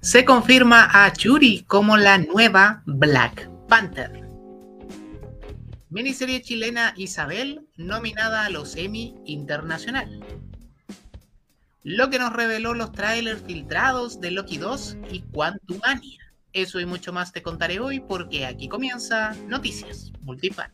Se confirma a Yuri como la nueva Black Panther. Miniserie chilena Isabel nominada a los Emmy Internacional. Lo que nos reveló los trailers filtrados de Loki 2 y Quantumania. Eso y mucho más te contaré hoy porque aquí comienza Noticias Multipan.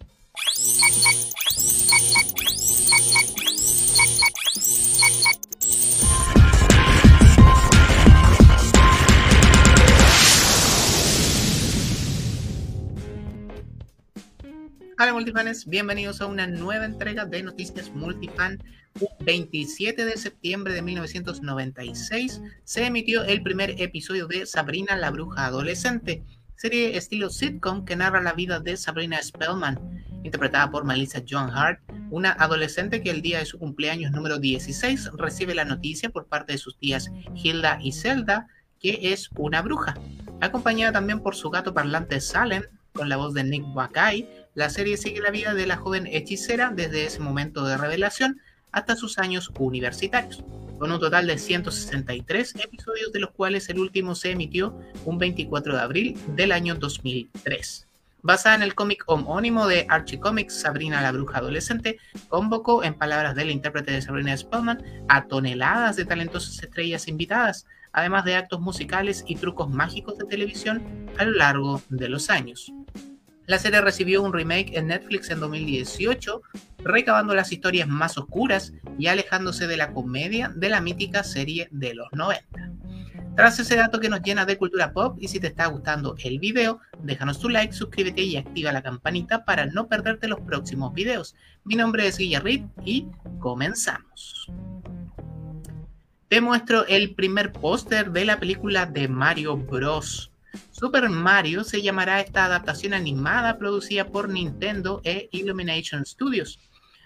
Hola multifanes, bienvenidos a una nueva entrega de Noticias Multifan. Un 27 de septiembre de 1996 se emitió el primer episodio de Sabrina la Bruja Adolescente, serie estilo sitcom que narra la vida de Sabrina Spellman, interpretada por Melissa John Hart, una adolescente que el día de su cumpleaños número 16 recibe la noticia por parte de sus tías Hilda y Zelda que es una bruja, acompañada también por su gato parlante Salem, con la voz de Nick Wakai, la serie sigue la vida de la joven hechicera desde ese momento de revelación hasta sus años universitarios, con un total de 163 episodios, de los cuales el último se emitió un 24 de abril del año 2003. Basada en el cómic homónimo de Archie Comics, Sabrina la Bruja Adolescente convocó, en palabras del intérprete de Sabrina Spellman, a toneladas de talentosas estrellas invitadas, además de actos musicales y trucos mágicos de televisión a lo largo de los años. La serie recibió un remake en Netflix en 2018, recabando las historias más oscuras y alejándose de la comedia de la mítica serie de los 90. Tras ese dato que nos llena de cultura pop y si te está gustando el video, déjanos tu like, suscríbete y activa la campanita para no perderte los próximos videos. Mi nombre es Guillerrit y comenzamos. Te muestro el primer póster de la película de Mario Bros. Super Mario se llamará esta adaptación animada producida por Nintendo e Illumination Studios.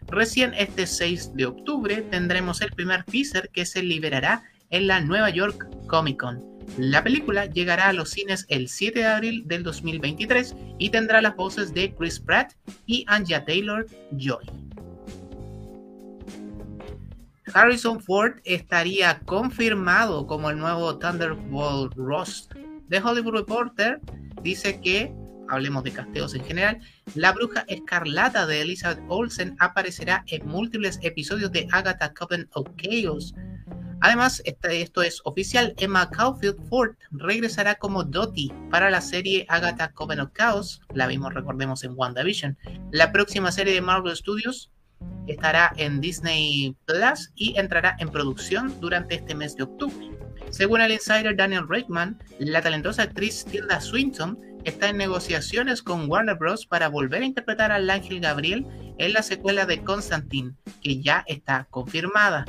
Recién este 6 de octubre tendremos el primer teaser que se liberará en la Nueva York Comic Con. La película llegará a los cines el 7 de abril del 2023 y tendrá las voces de Chris Pratt y Anja Taylor Joy. Harrison Ford estaría confirmado como el nuevo Thunderbolt Ross The Hollywood Reporter dice que, hablemos de casteos en general, la bruja escarlata de Elizabeth Olsen aparecerá en múltiples episodios de Agatha Coven of Chaos. Además, esto es oficial, Emma Caulfield Ford regresará como Dottie para la serie Agatha Coven of Chaos, la vimos recordemos en WandaVision. La próxima serie de Marvel Studios estará en Disney Plus y entrará en producción durante este mes de octubre. Según el insider Daniel Reitman, la talentosa actriz Tilda Swinton está en negociaciones con Warner Bros. para volver a interpretar al ángel Gabriel en la secuela de Constantine, que ya está confirmada.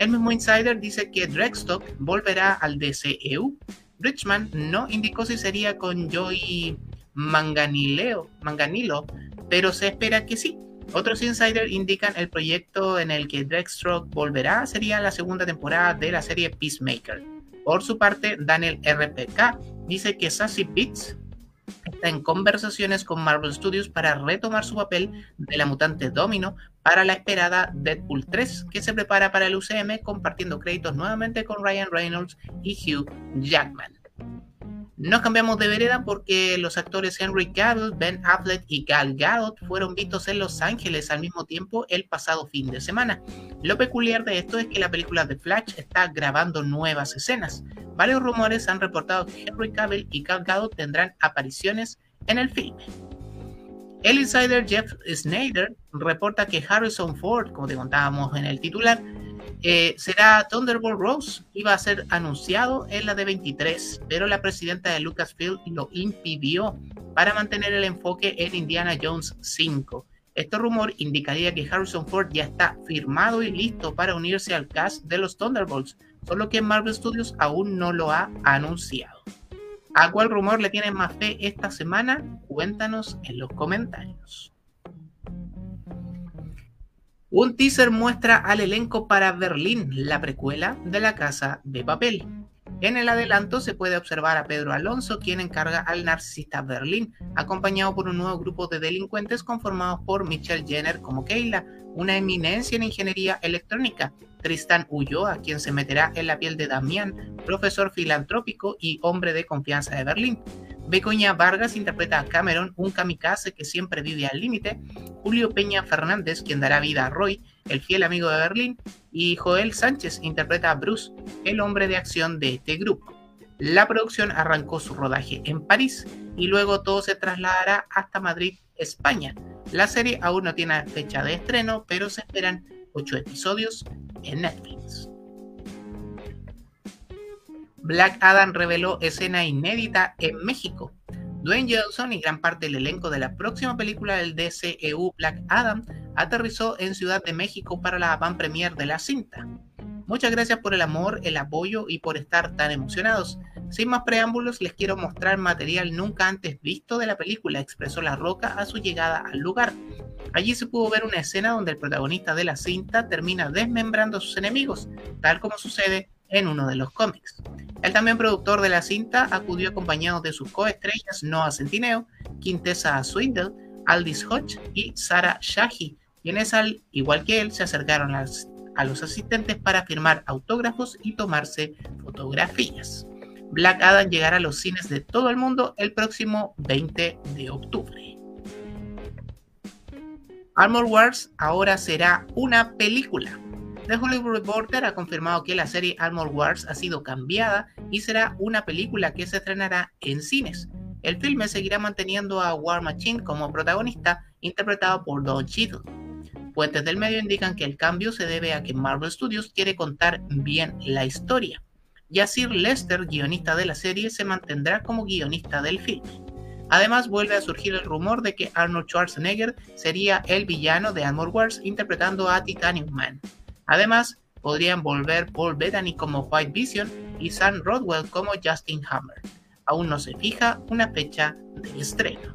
El mismo insider dice que Drexstock volverá al DCEU. Richman no indicó si sería con Joey Manganileo, Manganilo, pero se espera que sí. Otros insiders indican el proyecto en el que Drexstock volverá sería la segunda temporada de la serie Peacemaker. Por su parte, Daniel RPK dice que Sassy Beats está en conversaciones con Marvel Studios para retomar su papel de la mutante Domino para la esperada Deadpool 3, que se prepara para el UCM compartiendo créditos nuevamente con Ryan Reynolds y Hugh Jackman. Nos cambiamos de vereda porque los actores Henry Cavill, Ben Affleck y Gal Gadot fueron vistos en Los Ángeles al mismo tiempo el pasado fin de semana. Lo peculiar de esto es que la película de Flash está grabando nuevas escenas. Varios rumores han reportado que Henry Cavill y Gal Gadot tendrán apariciones en el filme. El insider Jeff Snyder reporta que Harrison Ford, como te contábamos en el titular, eh, será Thunderbolt Rose, iba a ser anunciado en la D23, pero la presidenta de Lucasfilm lo impidió para mantener el enfoque en Indiana Jones 5. Este rumor indicaría que Harrison Ford ya está firmado y listo para unirse al cast de los Thunderbolts, solo que Marvel Studios aún no lo ha anunciado. ¿A cuál rumor le tienen más fe esta semana? Cuéntanos en los comentarios. Un teaser muestra al elenco para Berlín, la precuela de La Casa de Papel. En el adelanto se puede observar a Pedro Alonso, quien encarga al narcisista Berlín, acompañado por un nuevo grupo de delincuentes conformados por Michelle Jenner como Keila, una eminencia en ingeniería electrónica, Tristan Ulloa, quien se meterá en la piel de Damián, profesor filantrópico y hombre de confianza de Berlín. Begoña Vargas interpreta a Cameron, un kamikaze que siempre vive al límite. Julio Peña Fernández, quien dará vida a Roy, el fiel amigo de Berlín. Y Joel Sánchez interpreta a Bruce, el hombre de acción de este grupo. La producción arrancó su rodaje en París y luego todo se trasladará hasta Madrid, España. La serie aún no tiene fecha de estreno, pero se esperan 8 episodios en Netflix. Black Adam reveló escena inédita en México. Dwayne Johnson y gran parte del elenco de la próxima película del DCEU Black Adam aterrizó en Ciudad de México para la van premier de la cinta. Muchas gracias por el amor, el apoyo y por estar tan emocionados. Sin más preámbulos, les quiero mostrar material nunca antes visto de la película, expresó La Roca a su llegada al lugar. Allí se pudo ver una escena donde el protagonista de la cinta termina desmembrando a sus enemigos, tal como sucede en uno de los cómics. El también productor de la cinta acudió acompañado de sus coestrellas Noah Centineo, Quintessa Swindle, Aldis Hodge y Sarah Shahi, quienes al igual que él se acercaron a los asistentes para firmar autógrafos y tomarse fotografías. Black Adam llegará a los cines de todo el mundo el próximo 20 de octubre. Armor Wars ahora será una película. The Hollywood Reporter ha confirmado que la serie Armor Wars ha sido cambiada y será una película que se estrenará en cines. El filme seguirá manteniendo a War Machine como protagonista, interpretado por Don Cheadle. Fuentes del medio indican que el cambio se debe a que Marvel Studios quiere contar bien la historia. Yasir Lester, guionista de la serie, se mantendrá como guionista del filme. Además, vuelve a surgir el rumor de que Arnold Schwarzenegger sería el villano de Armor Wars interpretando a Titanium Man. Además, podrían volver Paul Bettany como White Vision y Sam Rodwell como Justin Hammer. Aún no se fija una fecha de estreno.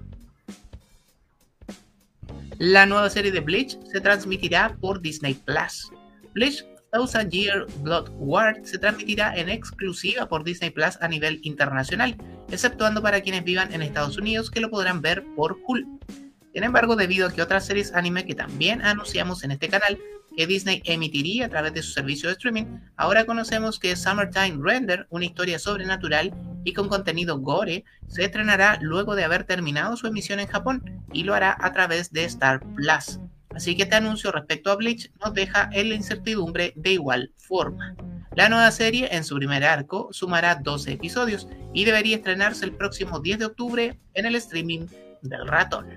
La nueva serie de Bleach se transmitirá por Disney Plus. Bleach Thousand Year Blood War se transmitirá en exclusiva por Disney Plus a nivel internacional, exceptuando para quienes vivan en Estados Unidos que lo podrán ver por Hulu. Sin embargo, debido a que otras series anime que también anunciamos en este canal que Disney emitiría a través de su servicio de streaming, ahora conocemos que Summertime Render, una historia sobrenatural y con contenido gore, se estrenará luego de haber terminado su emisión en Japón y lo hará a través de Star Plus. Así que este anuncio respecto a Bleach nos deja en la incertidumbre de igual forma. La nueva serie, en su primer arco, sumará 12 episodios y debería estrenarse el próximo 10 de octubre en el streaming del ratón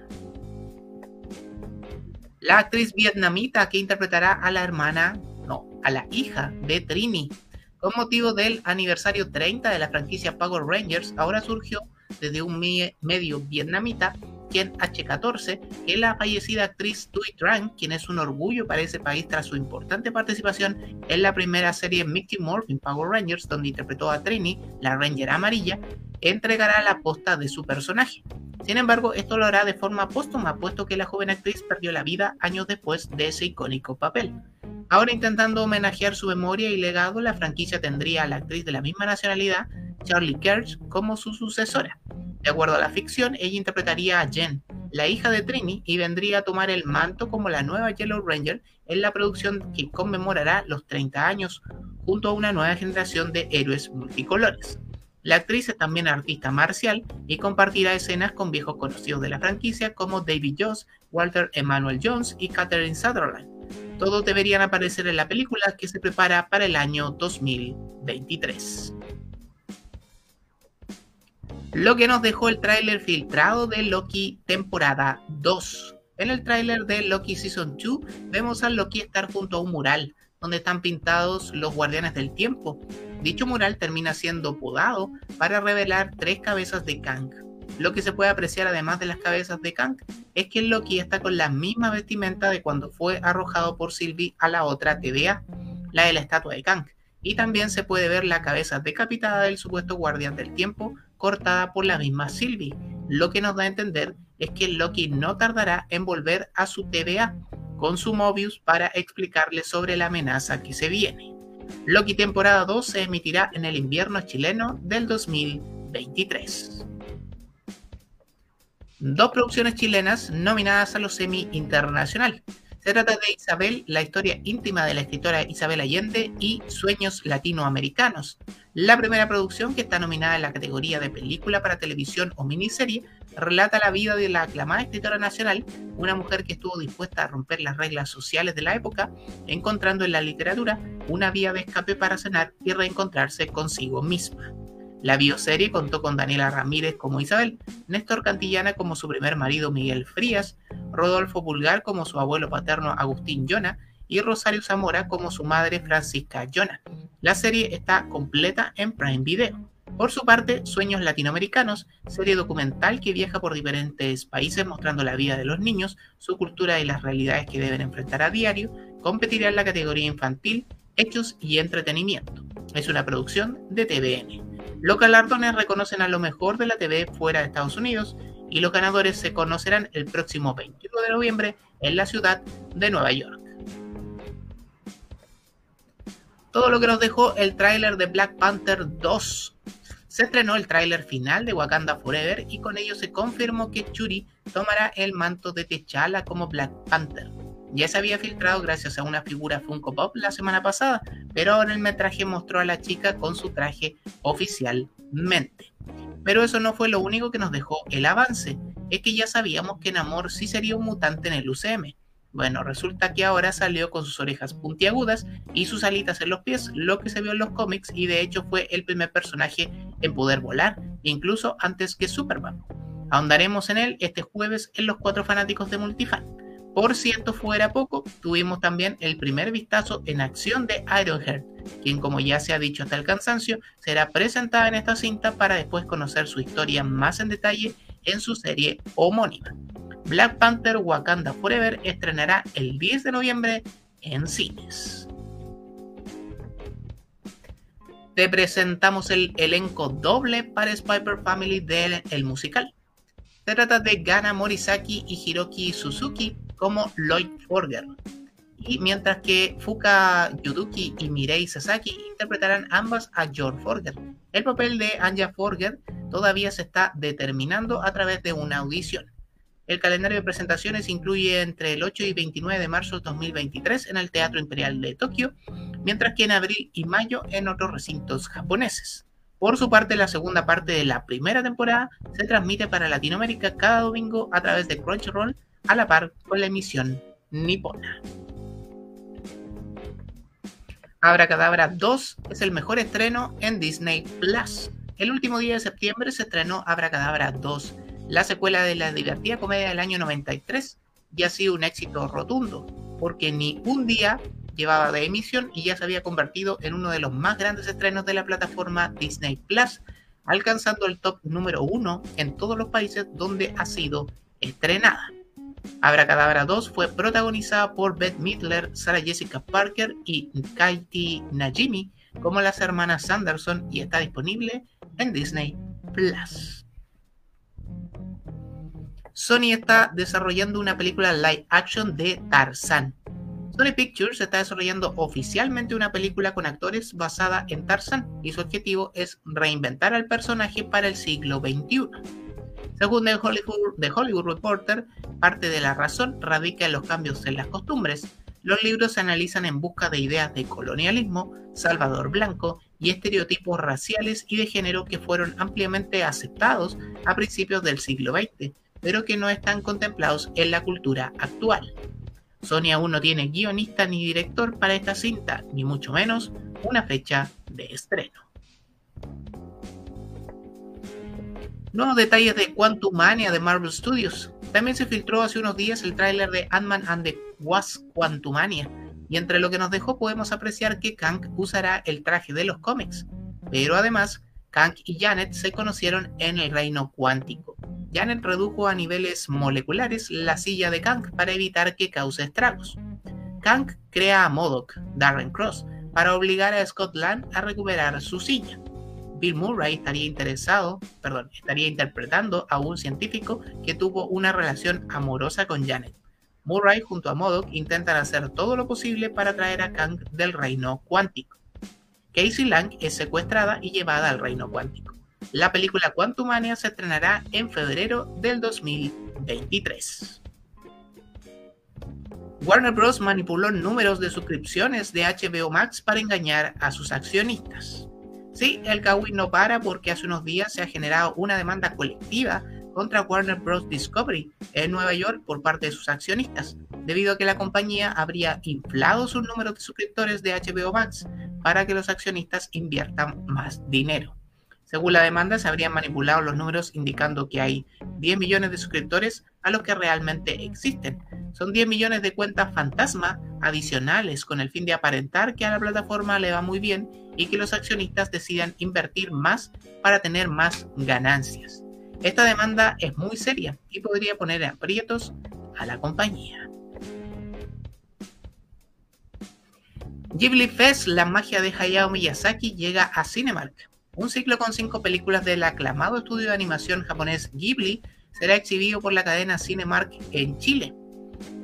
la actriz vietnamita que interpretará a la hermana, no, a la hija de Trini. Con motivo del aniversario 30 de la franquicia Power Rangers, ahora surgió desde un medio vietnamita, quien H14, que la fallecida actriz Thuy Tran, quien es un orgullo para ese país tras su importante participación en la primera serie Mickey Morphin Power Rangers, donde interpretó a Trini, la Ranger amarilla, entregará la posta de su personaje. Sin embargo, esto lo hará de forma póstuma, puesto que la joven actriz perdió la vida años después de ese icónico papel. Ahora intentando homenajear su memoria y legado, la franquicia tendría a la actriz de la misma nacionalidad, Charlie Kirsch, como su sucesora. De acuerdo a la ficción, ella interpretaría a Jen, la hija de Trini, y vendría a tomar el manto como la nueva Yellow Ranger en la producción que conmemorará los 30 años, junto a una nueva generación de héroes multicolores. La actriz es también artista marcial y compartirá escenas con viejos conocidos de la franquicia como David Jones, Walter Emmanuel Jones y Catherine Sutherland. Todos deberían aparecer en la película que se prepara para el año 2023. Lo que nos dejó el tráiler filtrado de Loki temporada 2. En el tráiler de Loki Season 2 vemos a Loki estar junto a un mural donde están pintados los guardianes del tiempo. Dicho mural termina siendo podado para revelar tres cabezas de Kang. Lo que se puede apreciar además de las cabezas de Kang es que Loki está con la misma vestimenta de cuando fue arrojado por Sylvie a la otra TVA, la de la estatua de Kang. Y también se puede ver la cabeza decapitada del supuesto guardián del tiempo cortada por la misma Sylvie. Lo que nos da a entender es que Loki no tardará en volver a su TVA con su Mobius para explicarle sobre la amenaza que se viene. Loki temporada 2 se emitirá en el invierno chileno del 2023. Dos producciones chilenas nominadas a los semi internacional. Se trata de Isabel, la historia íntima de la escritora Isabel Allende y Sueños Latinoamericanos. La primera producción, que está nominada en la categoría de película para televisión o miniserie, relata la vida de la aclamada escritora nacional, una mujer que estuvo dispuesta a romper las reglas sociales de la época, encontrando en la literatura una vía de escape para cenar y reencontrarse consigo misma. La bioserie contó con Daniela Ramírez como Isabel, Néstor Cantillana como su primer marido Miguel Frías, Rodolfo Pulgar como su abuelo paterno Agustín Llona y Rosario Zamora como su madre Francisca Llona. La serie está completa en Prime Video. Por su parte, Sueños Latinoamericanos, serie documental que viaja por diferentes países mostrando la vida de los niños, su cultura y las realidades que deben enfrentar a diario, competirá en la categoría infantil, hechos y entretenimiento. Es una producción de TVN. Los galardones reconocen a lo mejor de la TV fuera de Estados Unidos y los ganadores se conocerán el próximo 21 de noviembre en la ciudad de Nueva York. Todo lo que nos dejó el tráiler de Black Panther 2. Se estrenó el tráiler final de Wakanda Forever y con ello se confirmó que Churi tomará el manto de T'Challa como Black Panther. Ya se había filtrado gracias a una figura Funko Pop la semana pasada, pero ahora el metraje mostró a la chica con su traje oficialmente. Pero eso no fue lo único que nos dejó el avance, es que ya sabíamos que Namor sí sería un mutante en el UCM. Bueno, resulta que ahora salió con sus orejas puntiagudas y sus alitas en los pies, lo que se vio en los cómics y de hecho fue el primer personaje en poder volar, incluso antes que Superman. Ahondaremos en él este jueves en los cuatro fanáticos de Multifan. Por cierto, fuera poco, tuvimos también el primer vistazo en acción de Ironheart, quien como ya se ha dicho hasta el cansancio, será presentada en esta cinta para después conocer su historia más en detalle en su serie homónima. Black Panther Wakanda Forever estrenará el 10 de noviembre en cines. Te presentamos el elenco doble para Spider Family del el musical. Se trata de Gana Morisaki y Hiroki Suzuki como Lloyd Forger. Y mientras que Fuka Yuduki y Mirei Sasaki interpretarán ambas a George Forger. El papel de Anja Forger todavía se está determinando a través de una audición. El calendario de presentaciones incluye entre el 8 y 29 de marzo de 2023 en el Teatro Imperial de Tokio, mientras que en abril y mayo en otros recintos japoneses. Por su parte, la segunda parte de la primera temporada se transmite para Latinoamérica cada domingo a través de Crunchyroll a la par con la emisión nipona. Abracadabra 2 es el mejor estreno en Disney Plus. El último día de septiembre se estrenó Abracadabra 2, la secuela de la divertida comedia del año 93, y ha sido un éxito rotundo, porque ni un día llevaba de emisión y ya se había convertido en uno de los más grandes estrenos de la plataforma Disney Plus, alcanzando el top número uno en todos los países donde ha sido estrenada. Abracadabra 2 fue protagonizada por Beth Midler, Sarah Jessica Parker y Katie Najimy como las hermanas Sanderson y está disponible en Disney Plus. Sony está desarrollando una película live action de Tarzan. Sony Pictures está desarrollando oficialmente una película con actores basada en Tarzan y su objetivo es reinventar al personaje para el siglo XXI. Según The Hollywood, The Hollywood Reporter, parte de la razón radica en los cambios en las costumbres. Los libros se analizan en busca de ideas de colonialismo, Salvador Blanco y estereotipos raciales y de género que fueron ampliamente aceptados a principios del siglo XX, pero que no están contemplados en la cultura actual. Sony aún no tiene guionista ni director para esta cinta, ni mucho menos una fecha de estreno. Nuevos detalles de Quantum Mania de Marvel Studios. También se filtró hace unos días el tráiler de Ant-Man and the Wasp Quantumania, y entre lo que nos dejó podemos apreciar que Kang usará el traje de los cómics. Pero además, Kang y Janet se conocieron en el reino cuántico. Janet redujo a niveles moleculares la silla de Kang para evitar que cause estragos. Kang crea a Modoc, Darren Cross, para obligar a Scott Lang a recuperar su silla. Bill Murray estaría interesado, perdón, estaría interpretando a un científico que tuvo una relación amorosa con Janet. Murray junto a Modoc intentan hacer todo lo posible para traer a Kang del reino cuántico. Casey Lang es secuestrada y llevada al reino cuántico. La película Quantumania se estrenará en febrero del 2023. Warner Bros. manipuló números de suscripciones de HBO Max para engañar a sus accionistas. Sí, el Kawi no para porque hace unos días se ha generado una demanda colectiva contra Warner Bros. Discovery en Nueva York por parte de sus accionistas, debido a que la compañía habría inflado sus números de suscriptores de HBO Max para que los accionistas inviertan más dinero. Según la demanda, se habrían manipulado los números indicando que hay 10 millones de suscriptores a los que realmente existen. Son 10 millones de cuentas fantasma adicionales con el fin de aparentar que a la plataforma le va muy bien y que los accionistas decidan invertir más para tener más ganancias. Esta demanda es muy seria y podría poner aprietos a la compañía. Ghibli Fest, la magia de Hayao Miyazaki, llega a Cinemark. Un ciclo con cinco películas del aclamado estudio de animación japonés Ghibli será exhibido por la cadena Cinemark en Chile.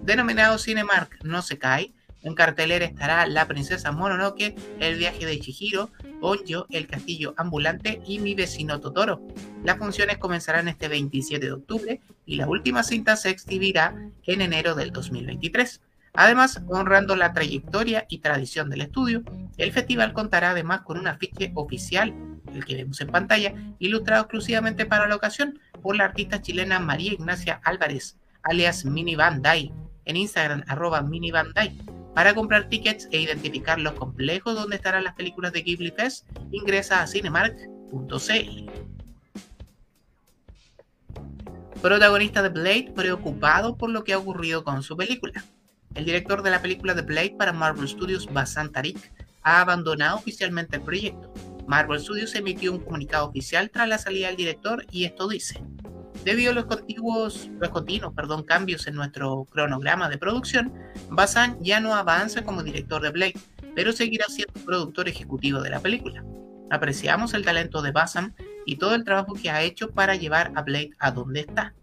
Denominado Cinemark No se cae, en cartelera estará La princesa Mononoke, El viaje de Chihiro, Onjo, El castillo ambulante y Mi vecino Totoro. Las funciones comenzarán este 27 de octubre y la última cinta se exhibirá en enero del 2023. Además, honrando la trayectoria y tradición del estudio, el festival contará además con un afiche oficial, el que vemos en pantalla, ilustrado exclusivamente para la ocasión por la artista chilena María Ignacia Álvarez, alias Mini Bandai, en Instagram arroba Mini Bandai. Para comprar tickets e identificar los complejos donde estarán las películas de Ghibli Fest, ingresa a cinemark.cl. Protagonista de Blade preocupado por lo que ha ocurrido con su película. El director de la película The Blade para Marvel Studios, Basan Tarik, ha abandonado oficialmente el proyecto. Marvel Studios emitió un comunicado oficial tras la salida del director y esto dice: Debido a los continuos, los continuos perdón, cambios en nuestro cronograma de producción, Basan ya no avanza como director de Blade, pero seguirá siendo productor ejecutivo de la película. Apreciamos el talento de Basan y todo el trabajo que ha hecho para llevar a Blade a donde está.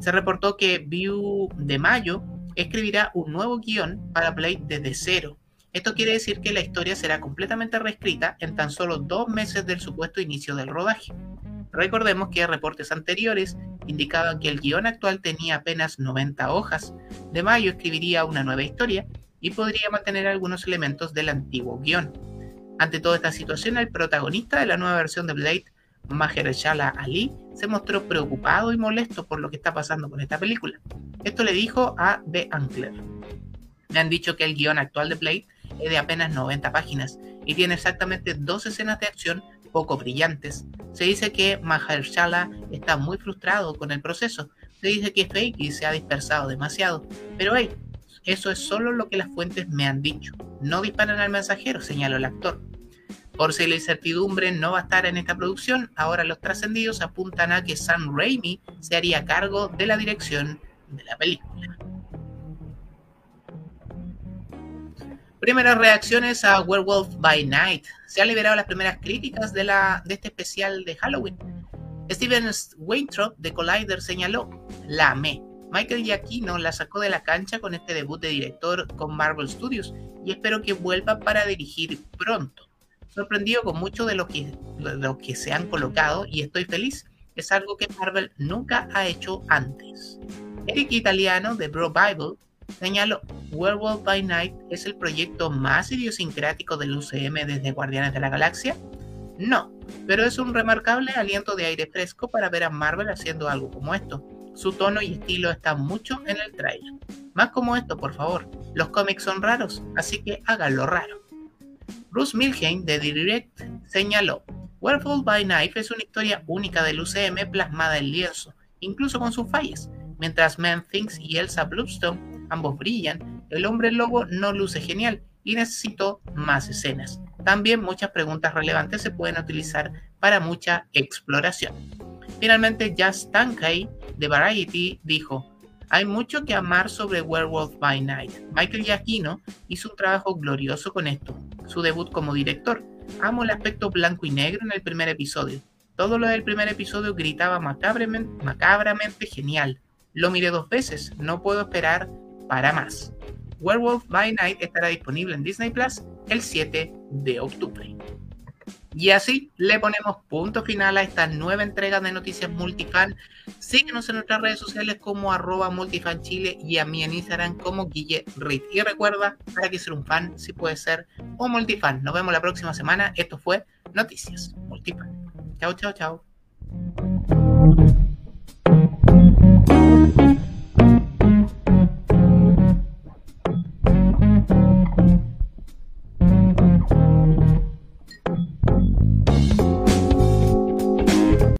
Se reportó que View de mayo escribirá un nuevo guion para Blade desde cero. Esto quiere decir que la historia será completamente reescrita en tan solo dos meses del supuesto inicio del rodaje. Recordemos que reportes anteriores indicaban que el guion actual tenía apenas 90 hojas. De Mayo escribiría una nueva historia y podría mantener algunos elementos del antiguo guion. Ante toda esta situación, el protagonista de la nueva versión de Blade, Mahershala Ali, se mostró preocupado y molesto por lo que está pasando con esta película. Esto le dijo a The Ankler. Me han dicho que el guion actual de Blade es de apenas 90 páginas y tiene exactamente dos escenas de acción poco brillantes. Se dice que Mahershala está muy frustrado con el proceso. Se dice que y se ha dispersado demasiado. Pero hey, eso es solo lo que las fuentes me han dicho. No disparan al mensajero, señaló el actor. Por si la incertidumbre no va a estar en esta producción, ahora los trascendidos apuntan a que Sam Raimi se haría cargo de la dirección de la película. Primeras reacciones a Werewolf by Night. Se han liberado las primeras críticas de, la, de este especial de Halloween. Steven Weintraub de Collider señaló, la amé. Michael Giacchino la sacó de la cancha con este debut de director con Marvel Studios y espero que vuelva para dirigir pronto. Sorprendido con mucho de lo que, lo que se han colocado y estoy feliz. Es algo que Marvel nunca ha hecho antes. Eric Italiano de Bro Bible señaló, Werewolf by Night es el proyecto más idiosincrático del UCM desde Guardianes de la Galaxia? No, pero es un remarcable aliento de aire fresco para ver a Marvel haciendo algo como esto. Su tono y estilo están mucho en el trailer. Más como esto, por favor. Los cómics son raros, así que háganlo raro. Bruce Milheim de Direct señaló, Werewolf by Night es una historia única del UCM plasmada en lienzo, incluso con sus fallas. Mientras Man Thinks y Elsa Bloodstone ambos brillan, el hombre lobo no luce genial y necesito más escenas. También muchas preguntas relevantes se pueden utilizar para mucha exploración. Finalmente, Jazz Tankay de Variety dijo, hay mucho que amar sobre Werewolf by Night. Michael Giacchino hizo un trabajo glorioso con esto, su debut como director. Amo el aspecto blanco y negro en el primer episodio. Todo lo del primer episodio gritaba macabramente, macabramente genial. Lo miré dos veces, no puedo esperar para más. Werewolf by Night estará disponible en Disney Plus el 7 de octubre. Y así le ponemos punto final a esta nueva entrega de Noticias Multifan. Síguenos en nuestras redes sociales como arroba multifanchile y a mí en Instagram como Guille Reed. Y recuerda, para que ser un fan, si puede ser un multifan. Nos vemos la próxima semana. Esto fue Noticias Multifan. Chao, chao, chao.